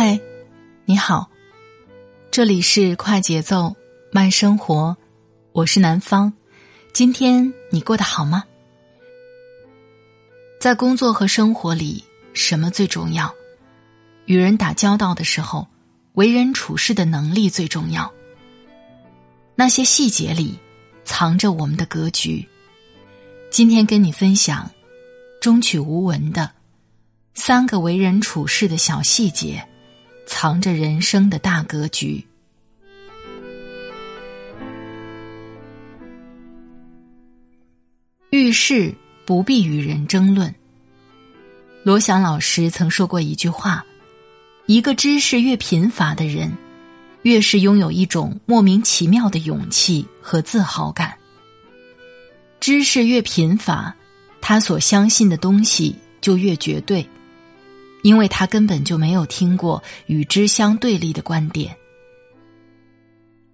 嗨，你好，这里是快节奏慢生活，我是南方。今天你过得好吗？在工作和生活里，什么最重要？与人打交道的时候，为人处事的能力最重要。那些细节里，藏着我们的格局。今天跟你分享，中曲无闻的三个为人处事的小细节。藏着人生的大格局。遇事不必与人争论。罗翔老师曾说过一句话：“一个知识越贫乏的人，越是拥有一种莫名其妙的勇气和自豪感。知识越贫乏，他所相信的东西就越绝对。”因为他根本就没有听过与之相对立的观点。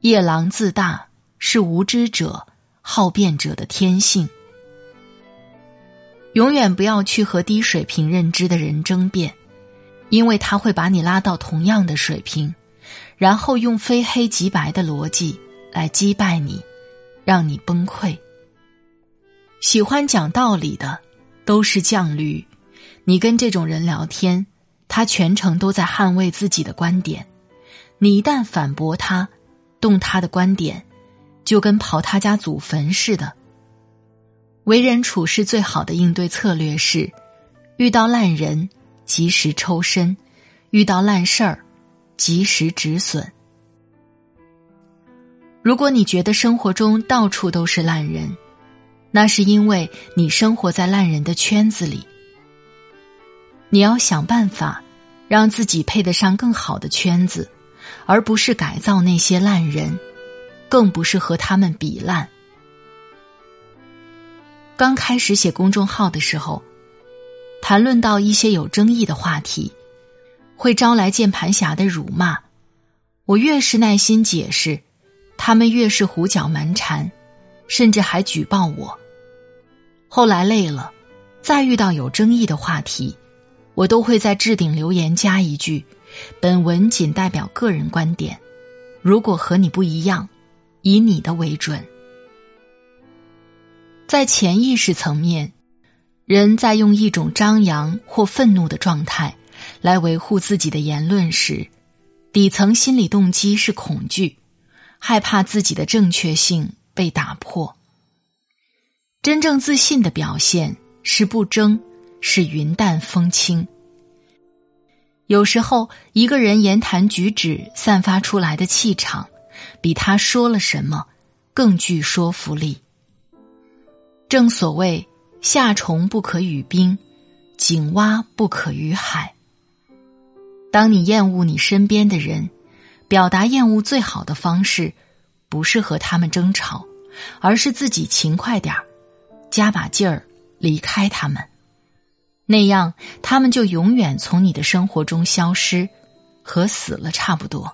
夜郎自大是无知者、好辩者的天性。永远不要去和低水平认知的人争辩，因为他会把你拉到同样的水平，然后用非黑即白的逻辑来击败你，让你崩溃。喜欢讲道理的都是犟驴。你跟这种人聊天，他全程都在捍卫自己的观点。你一旦反驳他，动他的观点，就跟刨他家祖坟似的。为人处事最好的应对策略是：遇到烂人及时抽身，遇到烂事儿及时止损。如果你觉得生活中到处都是烂人，那是因为你生活在烂人的圈子里。你要想办法，让自己配得上更好的圈子，而不是改造那些烂人，更不是和他们比烂。刚开始写公众号的时候，谈论到一些有争议的话题，会招来键盘侠的辱骂。我越是耐心解释，他们越是胡搅蛮缠，甚至还举报我。后来累了，再遇到有争议的话题。我都会在置顶留言加一句：“本文仅代表个人观点，如果和你不一样，以你的为准。”在潜意识层面，人在用一种张扬或愤怒的状态来维护自己的言论时，底层心理动机是恐惧，害怕自己的正确性被打破。真正自信的表现是不争。是云淡风轻。有时候，一个人言谈举止散发出来的气场，比他说了什么更具说服力。正所谓“夏虫不可语冰，井蛙不可语海”。当你厌恶你身边的人，表达厌恶最好的方式，不是和他们争吵，而是自己勤快点儿，加把劲儿，离开他们。那样，他们就永远从你的生活中消失，和死了差不多。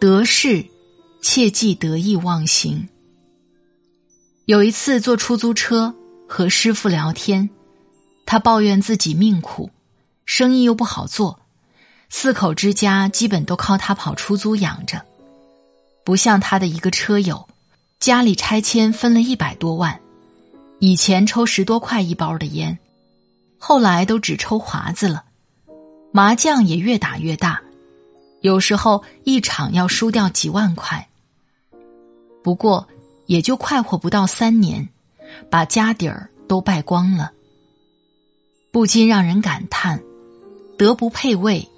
得势，切忌得意忘形。有一次坐出租车和师傅聊天，他抱怨自己命苦，生意又不好做，四口之家基本都靠他跑出租养着，不像他的一个车友，家里拆迁分了一百多万。以前抽十多块一包的烟，后来都只抽华子了。麻将也越打越大，有时候一场要输掉几万块。不过也就快活不到三年，把家底儿都败光了。不禁让人感叹：德不配位，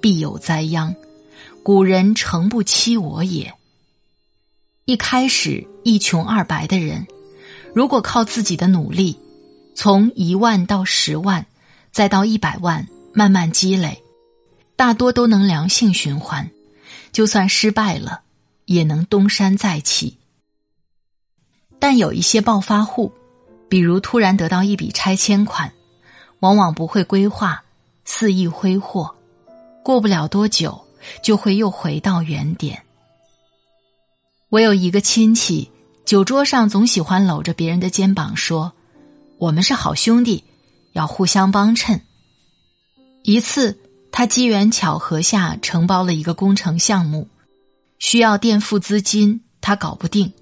必有灾殃。古人诚不欺我也。一开始一穷二白的人。如果靠自己的努力，从一万到十万，再到一百万，慢慢积累，大多都能良性循环。就算失败了，也能东山再起。但有一些暴发户，比如突然得到一笔拆迁款，往往不会规划，肆意挥霍，过不了多久就会又回到原点。我有一个亲戚，酒桌上总喜欢搂着别人的肩膀说。我们是好兄弟，要互相帮衬。一次，他机缘巧合下承包了一个工程项目，需要垫付资金，他搞不定，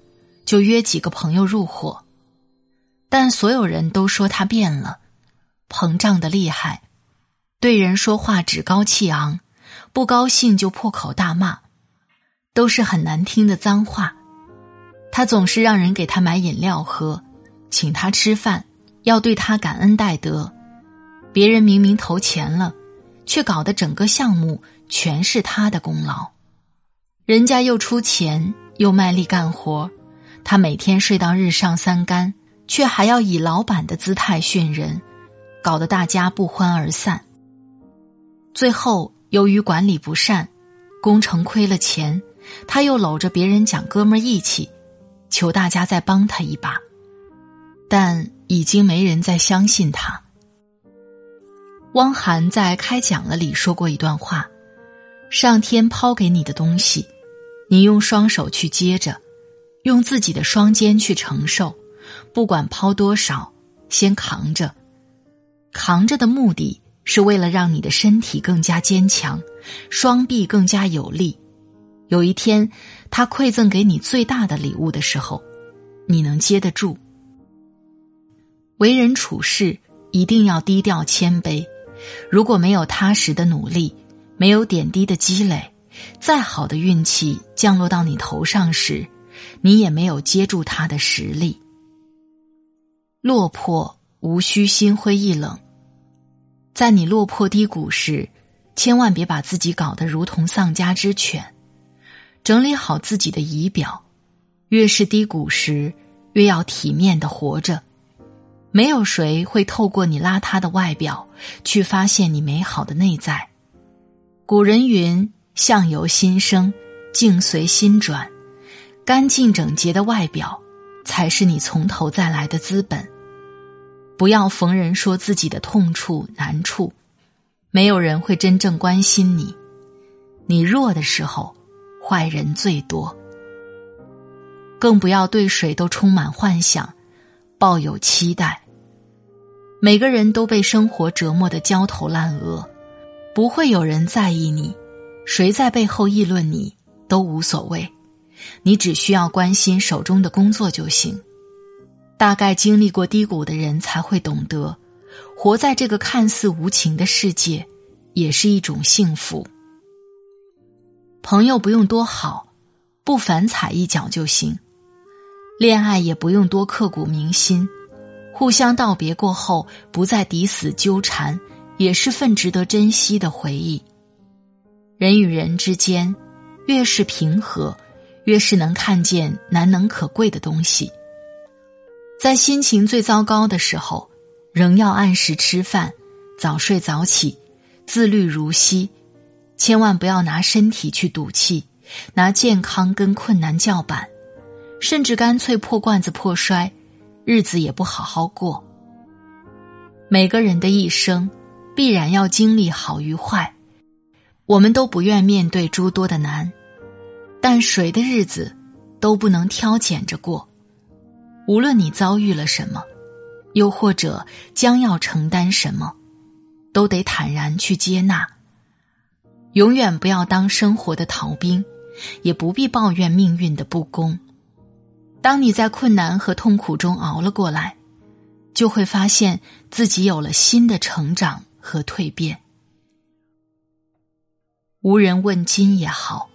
就约几个朋友入伙。但所有人都说他变了，膨胀的厉害，对人说话趾高气昂，不高兴就破口大骂，都是很难听的脏话。他总是让人给他买饮料喝，请他吃饭。要对他感恩戴德，别人明明投钱了，却搞得整个项目全是他的功劳。人家又出钱又卖力干活，他每天睡到日上三竿，却还要以老板的姿态训人，搞得大家不欢而散。最后由于管理不善，工程亏了钱，他又搂着别人讲哥们义气，求大家再帮他一把，但。已经没人再相信他。汪涵在开讲了里说过一段话：上天抛给你的东西，你用双手去接着，用自己的双肩去承受，不管抛多少，先扛着。扛着的目的是为了让你的身体更加坚强，双臂更加有力。有一天，他馈赠给你最大的礼物的时候，你能接得住。为人处事一定要低调谦卑，如果没有踏实的努力，没有点滴的积累，再好的运气降落到你头上时，你也没有接住它的实力。落魄无需心灰意冷，在你落魄低谷时，千万别把自己搞得如同丧家之犬，整理好自己的仪表，越是低谷时，越要体面的活着。没有谁会透过你邋遢的外表去发现你美好的内在。古人云：“相由心生，境随心转。”干净整洁的外表，才是你从头再来的资本。不要逢人说自己的痛处难处，没有人会真正关心你。你弱的时候，坏人最多。更不要对谁都充满幻想，抱有期待。每个人都被生活折磨得焦头烂额，不会有人在意你，谁在背后议论你都无所谓，你只需要关心手中的工作就行。大概经历过低谷的人才会懂得，活在这个看似无情的世界，也是一种幸福。朋友不用多好，不反踩一脚就行；恋爱也不用多刻骨铭心。互相道别过后，不再抵死纠缠，也是份值得珍惜的回忆。人与人之间，越是平和，越是能看见难能可贵的东西。在心情最糟糕的时候，仍要按时吃饭，早睡早起，自律如昔。千万不要拿身体去赌气，拿健康跟困难叫板，甚至干脆破罐子破摔。日子也不好好过。每个人的一生，必然要经历好与坏，我们都不愿面对诸多的难，但谁的日子都不能挑拣着过。无论你遭遇了什么，又或者将要承担什么，都得坦然去接纳。永远不要当生活的逃兵，也不必抱怨命运的不公。当你在困难和痛苦中熬了过来，就会发现自己有了新的成长和蜕变。无人问津也好，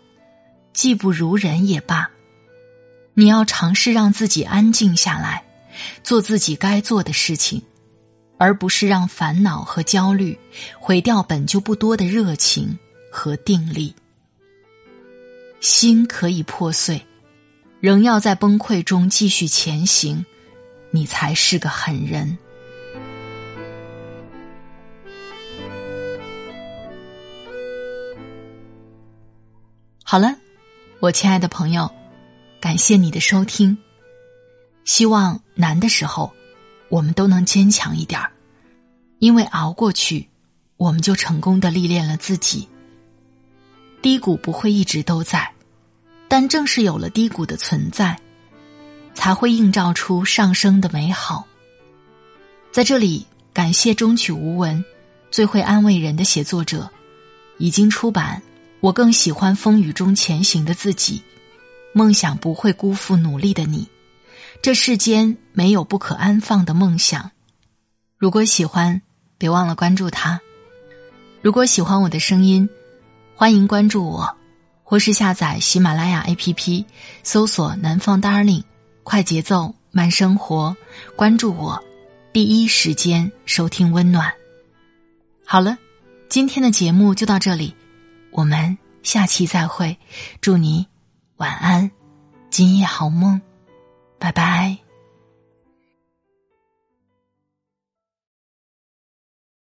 技不如人也罢，你要尝试让自己安静下来，做自己该做的事情，而不是让烦恼和焦虑毁掉本就不多的热情和定力。心可以破碎，仍要在崩溃中继续前行，你才是个狠人。好了，我亲爱的朋友，感谢你的收听。希望难的时候，我们都能坚强一点儿，因为熬过去，我们就成功的历练了自己。低谷不会一直都在，但正是有了低谷的存在，才会映照出上升的美好。在这里，感谢终曲无闻，最会安慰人的写作者，已经出版。我更喜欢风雨中前行的自己，梦想不会辜负努力的你。这世间没有不可安放的梦想。如果喜欢，别忘了关注他。如果喜欢我的声音，欢迎关注我，或是下载喜马拉雅 APP，搜索“南方 Darling”，快节奏慢生活，关注我，第一时间收听温暖。好了，今天的节目就到这里。我们下期再会，祝你晚安，今夜好梦，拜拜。